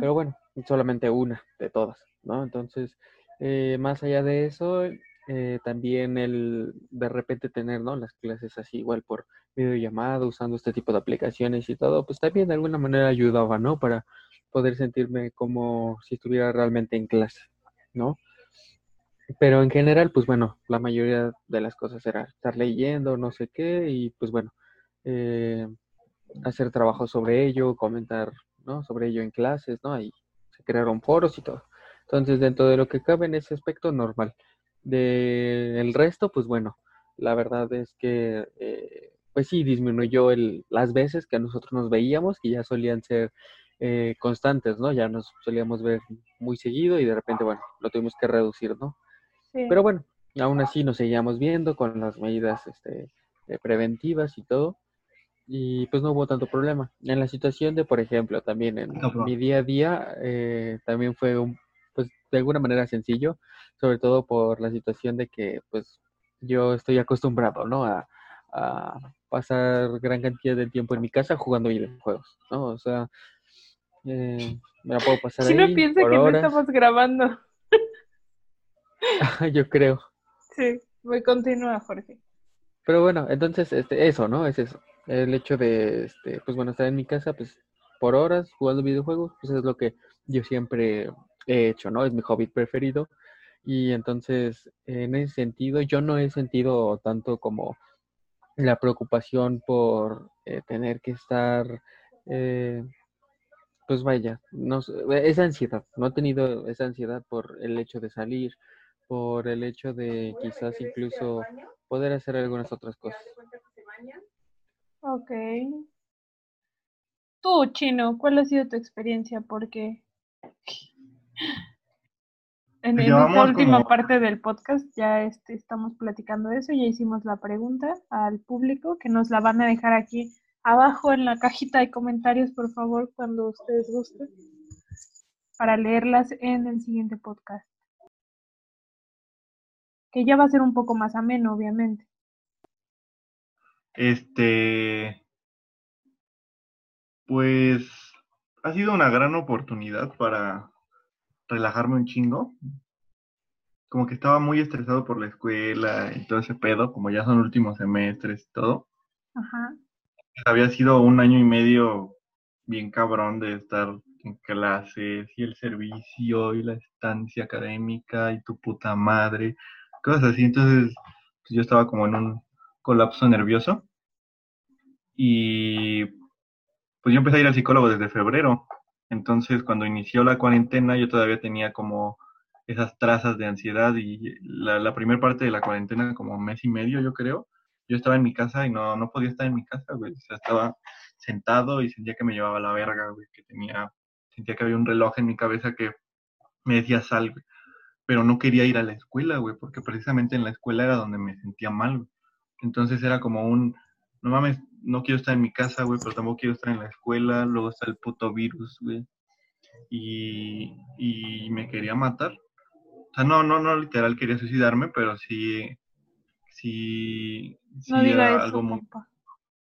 Pero bueno, solamente una de todas, ¿no? Entonces, eh, más allá de eso, eh, también el de repente tener, ¿no? Las clases así igual por videollamada, usando este tipo de aplicaciones y todo, pues también de alguna manera ayudaba, ¿no? Para poder sentirme como si estuviera realmente en clase, ¿no? Pero en general, pues bueno, la mayoría de las cosas era estar leyendo, no sé qué, y pues bueno, eh, hacer trabajo sobre ello, comentar, ¿no? Sobre ello en clases, ¿no? Ahí se crearon foros y todo. Entonces, dentro de lo que cabe en ese aspecto, normal. De el resto, pues bueno, la verdad es que, eh, pues sí, disminuyó el, las veces que nosotros nos veíamos, que ya solían ser eh, constantes, ¿no? Ya nos solíamos ver muy seguido y de repente, bueno, lo tuvimos que reducir, ¿no? Pero bueno, aún así nos seguíamos viendo con las medidas este, eh, preventivas y todo. Y pues no hubo tanto problema. En la situación de, por ejemplo, también en mi día a día, también fue un pues de alguna manera sencillo, sobre todo por la situación de que pues yo estoy acostumbrado, ¿no? A, pasar gran cantidad de tiempo en mi casa jugando videojuegos, ¿no? O sea, eh, me la puedo pasar si no piensa que no estamos grabando. (laughs) yo creo. Sí, voy continúa, Jorge. Pero bueno, entonces, este, eso, ¿no? Es eso. El hecho de, este, pues bueno, estar en mi casa, pues, por horas jugando videojuegos, pues es lo que yo siempre he hecho, ¿no? Es mi hobby preferido. Y entonces, en ese sentido, yo no he sentido tanto como la preocupación por eh, tener que estar, eh, pues vaya, no, esa ansiedad, no he tenido esa ansiedad por el hecho de salir, por el hecho de quizás incluso poder hacer algunas otras cosas. Ok. Tú, Chino, ¿cuál ha sido tu experiencia? Porque en, esta última parte del podcast ya este, estamos platicando de eso, ya hicimos la pregunta al público, que nos la van a dejar aquí abajo en la cajita de comentarios, por favor, cuando ustedes gusten, para leerlas en el siguiente podcast. Que ya va a ser un poco más ameno, obviamente. Este, pues ha sido una gran oportunidad para relajarme un chingo. Como que estaba muy estresado por la escuela y todo ese pedo, como ya son últimos semestres y todo. Ajá. Había sido un año y medio bien cabrón de estar en clases y el servicio y la estancia académica y tu puta madre, cosas así. Entonces pues, yo estaba como en un colapso nervioso y pues yo empecé a ir al psicólogo desde febrero entonces, cuando inició la cuarentena, yo todavía tenía como esas trazas de ansiedad y la, primera parte de la cuarentena, como mes y medio, yo creo, yo estaba en mi casa y no, no podía estar en mi casa, güey. O sea, estaba sentado y sentía que me llevaba la verga, güey, que tenía, sentía que había un reloj en mi cabeza que me decía sal, güey. Pero no quería ir a la escuela, güey, porque precisamente en la escuela era donde me sentía mal, güey. Entonces era como un, no mames, no quiero estar en mi casa, güey, pero tampoco quiero estar en la escuela, luego está el puto virus, güey. Y, y me quería matar. O sea, no, no, no literal quería suicidarme, pero sí, sí, sí no diga eso, algo muy...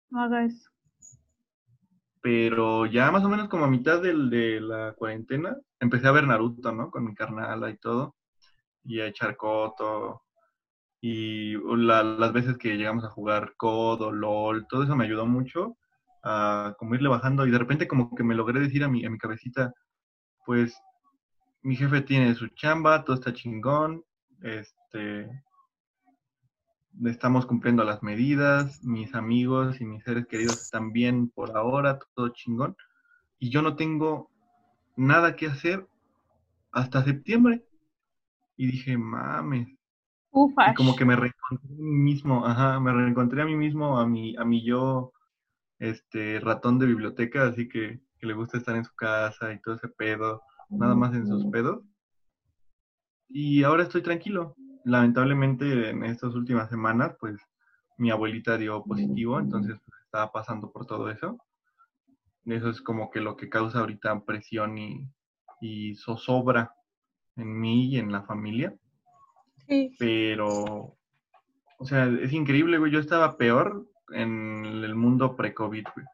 No haga eso. Pero ya más o menos como a mitad del, de la cuarentena, empecé a ver Naruto, ¿no? Con mi carnala y todo. Y a echar coto y las veces que llegamos a jugar COD LOL, todo eso me ayudó mucho a como irle bajando y de repente como que me logré decir a mi, a mi cabecita, pues mi jefe tiene su chamba, todo está chingón, este, estamos cumpliendo las medidas, mis amigos y mis seres queridos están bien por ahora, todo chingón, y yo no tengo nada que hacer hasta septiembre. Y dije, mames, y como que me reencontré a mí mismo, ajá, me reencontré a mí mismo, a mi, a mi yo, este, ratón de biblioteca, así que, que le gusta estar en su casa y todo ese pedo, nada más en sus pedos. Y ahora estoy tranquilo. Lamentablemente en estas últimas semanas, pues mi abuelita dio positivo, entonces pues, estaba pasando por todo eso. Eso es como que lo que causa ahorita presión y, y zozobra en mí y en la familia. Sí. Pero, o sea, es increíble, güey. Yo estaba peor en el mundo pre-COVID, güey.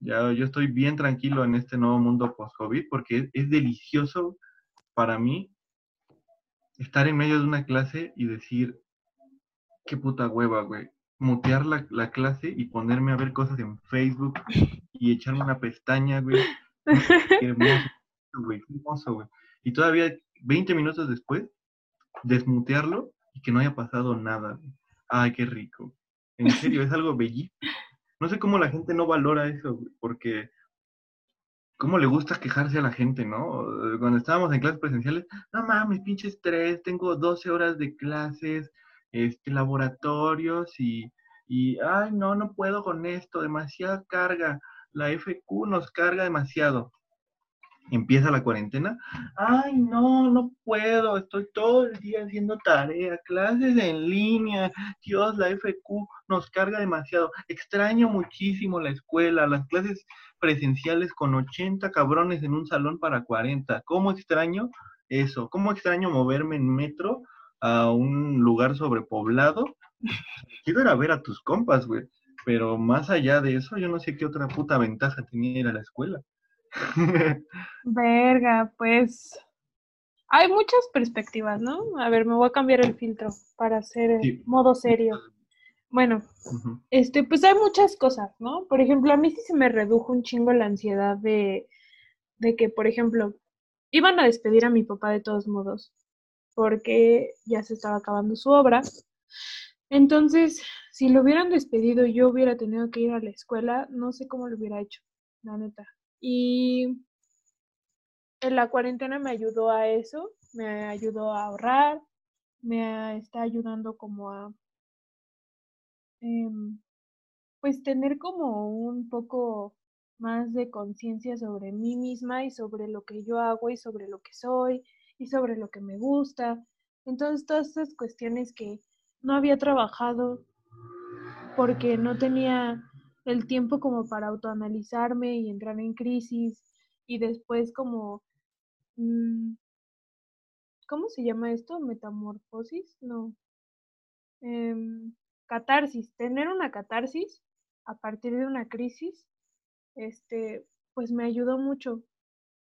Ya yo estoy bien tranquilo en este nuevo mundo post-COVID porque es, es delicioso para mí estar en medio de una clase y decir, qué puta hueva, güey. Mutear la, la clase y ponerme a ver cosas en Facebook y echarme una pestaña, güey. (laughs) Qué hermoso, güey, qué hermoso, güey. Y todavía 20 minutos después, desmutearlo y que no haya pasado nada. Ay, qué rico. En serio, es algo bellísimo. No sé cómo la gente no valora eso, porque cómo le gusta quejarse a la gente, ¿no? Cuando estábamos en clases presenciales, no mames, pinche estrés, tengo 12 horas de clases, este, laboratorios y, y, ay, no, no puedo con esto, demasiada carga, la FQ nos carga demasiado. Empieza la cuarentena, ay, no, no puedo, estoy todo el día haciendo tarea, clases en línea, Dios, la FQ nos carga demasiado. Extraño muchísimo la escuela, las clases presenciales con 80 cabrones en un salón para 40. ¿Cómo extraño eso? ¿Cómo extraño moverme en metro a un lugar sobrepoblado? Quiero ir a ver a tus compas, güey. Pero más allá de eso, yo no sé qué otra puta ventaja tenía ir la escuela. (laughs) Verga, pues hay muchas perspectivas, ¿no? A ver, me voy a cambiar el filtro para hacer Sí. modo serio. Bueno, este, pues hay muchas cosas, ¿no? Por ejemplo, a mí sí se me redujo un chingo la ansiedad de, de que, por ejemplo, iban a despedir a mi papá de todos modos, porque ya se estaba acabando su obra. Entonces, si lo hubieran despedido y yo hubiera tenido que ir a la escuela, no sé cómo lo hubiera hecho, la neta. Y en la cuarentena me ayudó a eso, me ayudó a ahorrar, me está ayudando como a, em, pues tener como un poco más de conciencia sobre mí misma y sobre lo que yo hago y sobre lo que soy y sobre lo que me gusta. Entonces, todas esas cuestiones que no había trabajado porque no tenía el tiempo como para autoanalizarme y entrar en crisis y después como, mm, ¿cómo se llama esto? Metamorfosis, no. Em, catarsis, tener una catarsis a partir de una crisis, este, pues me ayudó mucho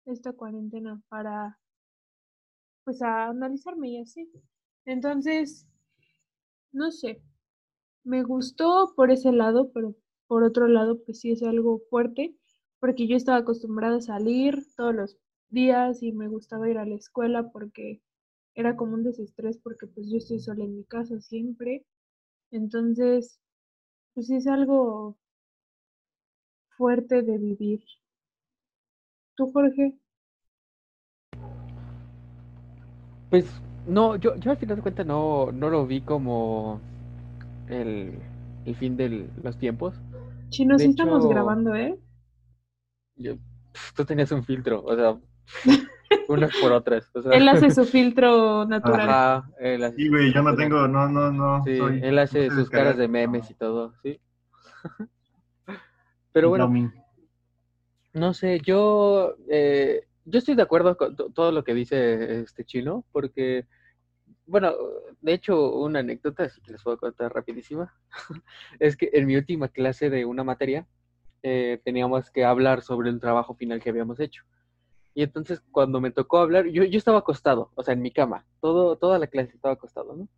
esta cuarentena para, pues a analizarme y así. Entonces, no sé, me gustó por ese lado, pero por otro lado, pues sí es algo fuerte, porque yo estaba acostumbrada a salir todos los días y me gustaba ir a la escuela porque era como un desestrés porque pues yo estoy sola en mi casa siempre. Entonces, pues sí es algo fuerte de vivir. ¿Tú, Jorge? Pues no, yo, yo al final de cuentas no, no lo vi como el, el fin de los tiempos. Chino, sí estamos hecho- grabando, ¿eh? Yo- tú tenías un filtro, o sea, (laughs) unas por otras. O sea, Él hace (laughs) su filtro natural. Ajá, él hace Sí, güey, yo no tengo, no, no, no. Sí, soy- él hace no sus caras de memes no. y todo, sí. (laughs) Pero bueno, no sé, yo, eh, yo estoy de acuerdo con to- todo lo que dice este chino, porque, bueno, de hecho, una anécdota, así que les puedo contar rapidísima, (laughs) es que en mi última clase de una materia eh, teníamos que hablar sobre el trabajo final que habíamos hecho. Y entonces cuando me tocó hablar, yo, yo estaba acostado, o sea, en mi cama, todo, toda la clase estaba acostado, ¿no?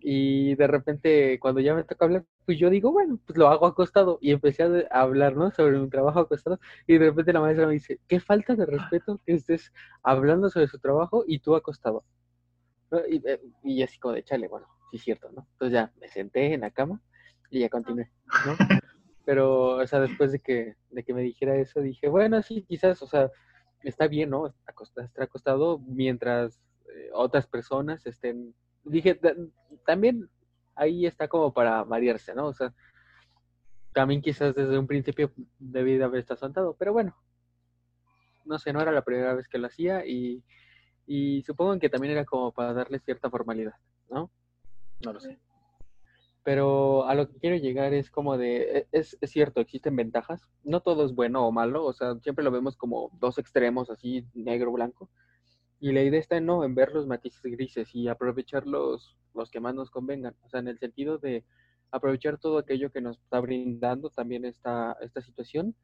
Y de repente, cuando ya me toca hablar, pues yo digo, bueno, pues lo hago acostado. Y empecé a a hablar, ¿no? Sobre mi trabajo acostado. Y de repente la maestra me dice, qué falta de respeto que estés hablando sobre su trabajo y tú acostado. Y, eh, y así como de, chale, bueno, sí es cierto, ¿no? Entonces ya me senté en la cama y ya continué, ¿no? (laughs) Pero, o sea, después de que, de que me dijera eso, dije, bueno, sí, quizás, o sea, está bien, ¿no? Estar acostado mientras eh, otras personas estén... Dije, "Ta- también ahí está como para variarse, ¿no? O sea, también quizás desde un principio debí de haber estado sentado, pero bueno, no sé, no era la primera vez que lo hacía y, y supongo que también era como para darle cierta formalidad, ¿no? No lo sé. Pero a lo que quiero llegar es como de, e, es, cierto, existen ventajas, no todo es bueno o malo, o sea, siempre lo vemos como dos extremos, así negro, blanco, y la idea está en no, en ver los matices grises y aprovechar los, los que más nos convengan, o sea, en el sentido de aprovechar todo aquello que nos está brindando también esta, esta situación,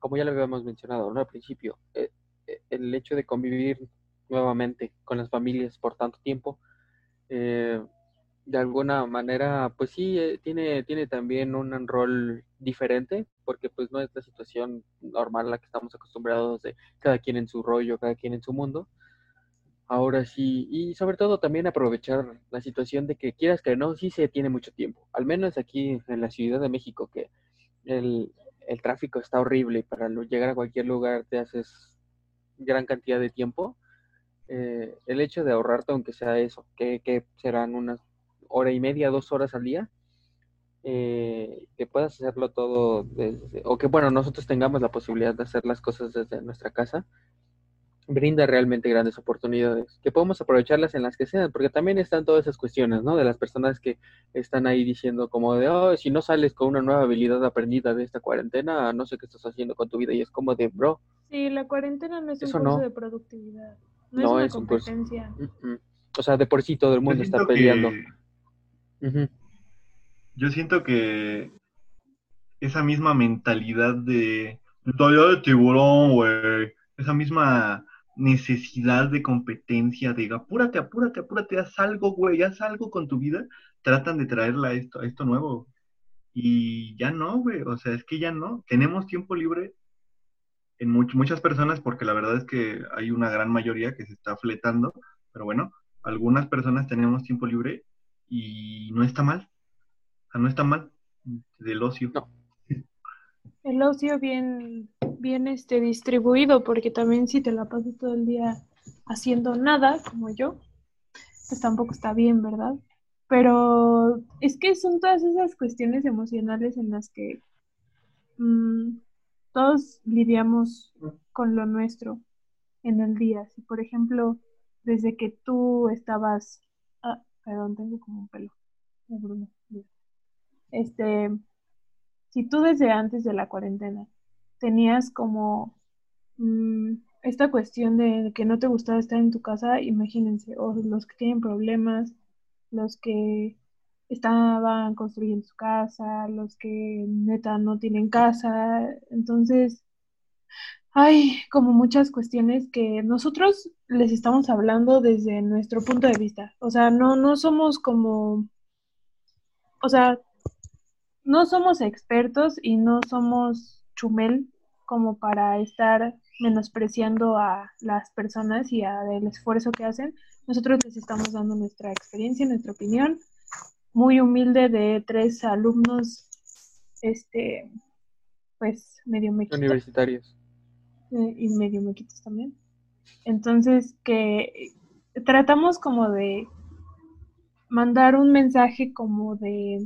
como ya lo habíamos mencionado al principio, eh, eh, el hecho de convivir nuevamente con las familias por tanto tiempo, eh, de alguna manera, pues sí, eh, tiene, tiene también un rol diferente, porque pues no es la situación normal a la que estamos acostumbrados de cada quien en su rollo, cada quien en su mundo. Ahora sí, y sobre todo también aprovechar la situación de que quieras que no, sí se tiene mucho tiempo. Al menos aquí en la Ciudad de México, que el, el tráfico está horrible para llegar a cualquier lugar te haces gran cantidad de tiempo. Eh, el hecho de ahorrarte, aunque sea eso, que, que serán unas hora y media, dos horas al día, eh, que puedas hacerlo todo desde, o que bueno, nosotros tengamos la posibilidad de hacer las cosas desde nuestra casa, brinda realmente grandes oportunidades, que podemos aprovecharlas en las que sean, porque también están todas esas cuestiones, ¿no? De las personas que están ahí diciendo como de, oh, si no sales con una nueva habilidad aprendida de esta cuarentena, no sé qué estás haciendo con tu vida, y es como de, bro. Sí, la cuarentena no es un curso de productividad, no, es, una competencia. O sea, de por sí todo el mundo está peleando. Yo siento que esa misma mentalidad de mentalidad de tiburón, güey, esa misma necesidad de competencia, de apúrate, apúrate, apúrate, haz algo, güey, haz algo con tu vida, tratan de traerla a esto, a esto nuevo. Y ya no, güey, o sea, es que ya no. Tenemos tiempo libre en muchas personas, porque la verdad es que hay una gran mayoría que se está fletando, pero bueno, algunas personas tenemos tiempo libre y no está mal. O sea, no está mal del ocio. El ocio bien, bien este, distribuido, porque también si te la pasas todo el día haciendo nada, como yo, pues tampoco está bien, ¿verdad? Pero es que son todas esas cuestiones emocionales en las que mm, todos lidiamos con lo nuestro en el día. Si, por ejemplo, desde que tú estabas Perdón, tengo como un pelo. Este, si tú desde antes de la cuarentena tenías como mm, esta cuestión de que no te gustaba estar en tu casa, imagínense, o los que tienen problemas, los que estaban construyendo su casa, los que neta no tienen casa, entonces hay como muchas cuestiones que nosotros les estamos hablando desde nuestro punto de vista. O sea, no, no somos como, o sea, no somos expertos y no somos chumel como para estar menospreciando a las personas y al esfuerzo que hacen. Nosotros les estamos dando nuestra experiencia, nuestra opinión, muy humilde de tres alumnos, este, pues medio mexicanos. Universitarios eh, y medio mequitos también. Entonces, que tratamos como de mandar un mensaje como de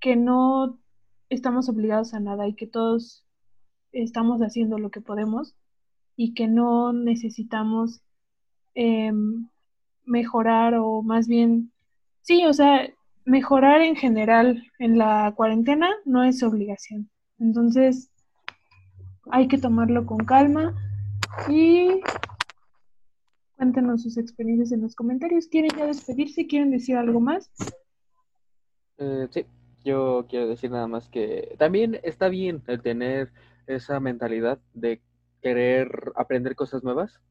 que no estamos obligados a nada y que todos estamos haciendo lo que podemos y que no necesitamos em, mejorar o más bien, sí, o sea, mejorar en general en la cuarentena no es obligación. Entonces, hay que tomarlo con calma y cuéntenos sus experiencias en los comentarios. ¿Quieren ya despedirse? ¿Quieren decir algo más? Eh, sí, yo quiero decir nada más que también está bien el tener esa mentalidad de querer aprender cosas nuevas,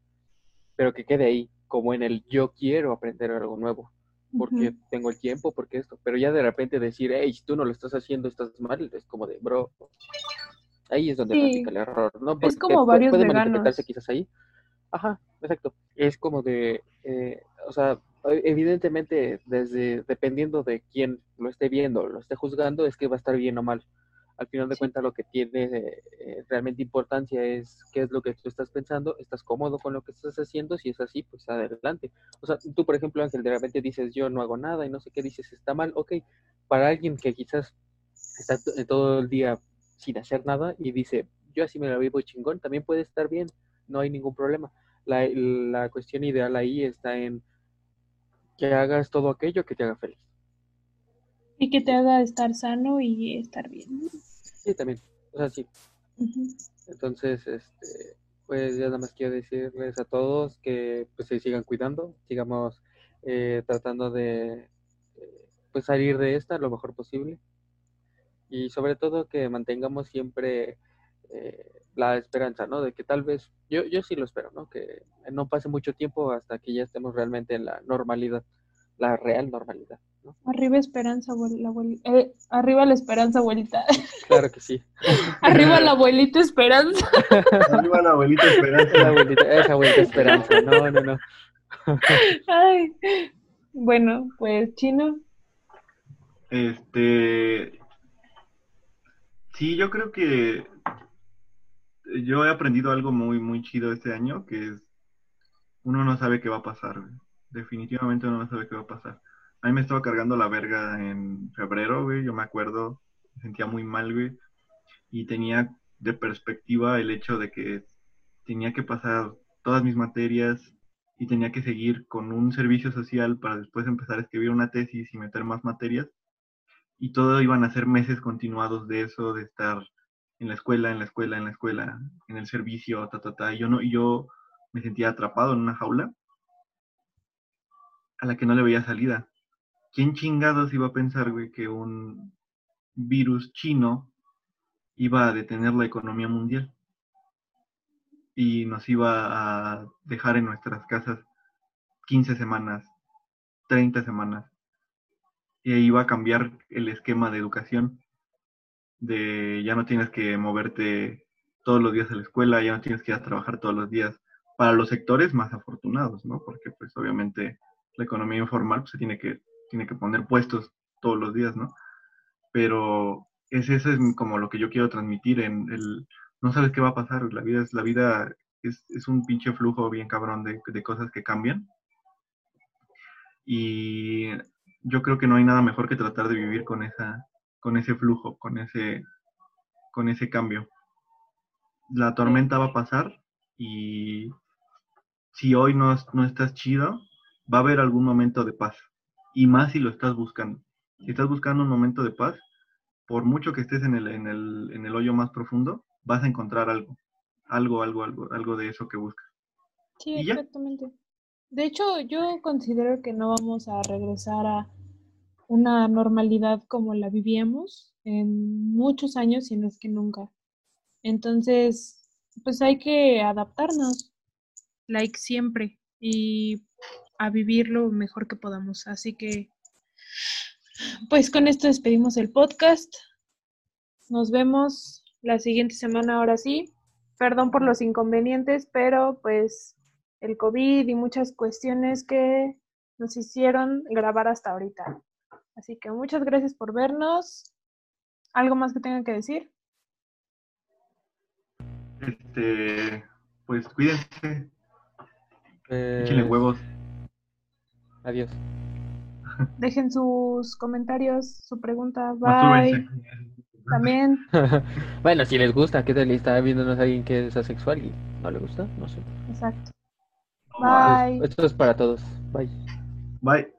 pero que quede ahí, como en el yo quiero aprender algo nuevo, porque tengo el tiempo, porque esto, pero ya de repente decir, hey, si tú no lo estás haciendo, estás mal, es como de, bro, Ahí es donde sí. el error, ¿no? es como varios puede veganos. quizás ahí. Ajá, exacto. Es como de, eh, o sea, e, evidentemente, desde dependiendo de quién lo esté viendo, lo esté juzgando, es que va a estar bien o mal. Al final de cuentas, lo que tiene eh, realmente importancia es qué es lo que tú estás pensando, estás cómodo con lo que estás haciendo, si es así, pues adelante. O sea, tú, por ejemplo, Ángel, de repente dices, yo no hago nada y no sé qué dices, está mal, ok. Para alguien que quizás está todo el día sin hacer nada y dice, yo así me la vivo chingón, también puede estar bien, no hay ningún problema. La, la cuestión ideal ahí está en que hagas todo aquello que te haga feliz. Y que te haga estar sano y estar bien. Sí, también. O sea, sí. Entonces, este, pues ya nada más quiero decirles a todos que pues se sigan cuidando, sigamos eh, tratando de pues salir de esta lo mejor posible y sobre todo que mantengamos siempre eh, la esperanza, ¿no? De que tal vez, yo, yo sí lo espero, ¿no? Que no pase mucho tiempo hasta que ya estemos realmente en la normalidad, la real normalidad, ¿no? Arriba esperanza, la abuelita. Eh, arriba la esperanza, abuelita. Claro que sí. (laughs) arriba la abuelita esperanza. (laughs) arriba la abuelita esperanza. La abuelita, esa abuelita esperanza, no, no, no. Ay. Bueno, pues chino. Este, Sí, yo creo que yo he aprendido algo muy, muy chido este año, que es, uno no sabe qué va a pasar, Definitivamente no sabe qué va a pasar. A mí me estaba cargando la verga en febrero, güey, yo me acuerdo, me sentía muy mal, güey, y tenía de perspectiva el hecho de que tenía que pasar todas mis materias y tenía que seguir con un servicio social para después empezar a escribir una tesis y meter más materias y todo iban a ser meses continuados de eso, de estar en la escuela, en la escuela, en la escuela, en el servicio, ta, ta, ta. Y yo, no, y yo me sentía atrapado en una jaula a la que no le veía salida. ¿Quién chingados iba a pensar, que un virus chino iba a detener la economía mundial? Y nos iba a dejar en nuestras casas 15 semanas, 30 semanas y iba a cambiar el esquema de educación, de ya no tienes que moverte todos los días a la escuela, ya no tienes que ir a trabajar todos los días, para los sectores más afortunados, ¿no? Porque pues obviamente la economía informal pues, se tiene que, tiene que poner puestos todos los días, ¿no? Pero es, eso es como lo que yo quiero transmitir en el, no sabes qué va a pasar, la vida es, la vida es, es un pinche flujo bien cabrón de, de cosas que cambian. Y yo creo que no hay nada mejor que tratar de vivir con esa, con ese flujo, con ese, con ese cambio. La tormenta va a pasar y si hoy no, no estás chido, va a haber algún momento de paz. Y más si lo estás buscando. Si estás buscando un momento de paz, por mucho que estés en el, en el, en el hoyo más profundo, vas a encontrar algo. Algo, algo, algo, algo de eso que buscas. Sí, exactamente. De hecho, yo considero que no vamos a regresar a una normalidad como la vivíamos en muchos años y no es que nunca. Entonces, pues hay que adaptarnos, like siempre, y a vivir lo mejor que podamos. Así que, pues con esto despedimos el podcast. Nos vemos la siguiente semana, ahora sí. Perdón por los inconvenientes, pero pues el COVID y muchas cuestiones que nos hicieron grabar hasta ahorita. Así que muchas gracias por vernos. ¿Algo más que tengan que decir? Este, pues cuídense. Eh, huevos. Adiós. Dejen sus comentarios, su pregunta. Bye. También. (laughs) bueno, si les gusta, ¿qué tal? Está viéndonos alguien que es asexual y no le gusta, no sé. Exacto. Bye. Esto es para todos. Bye. Bye.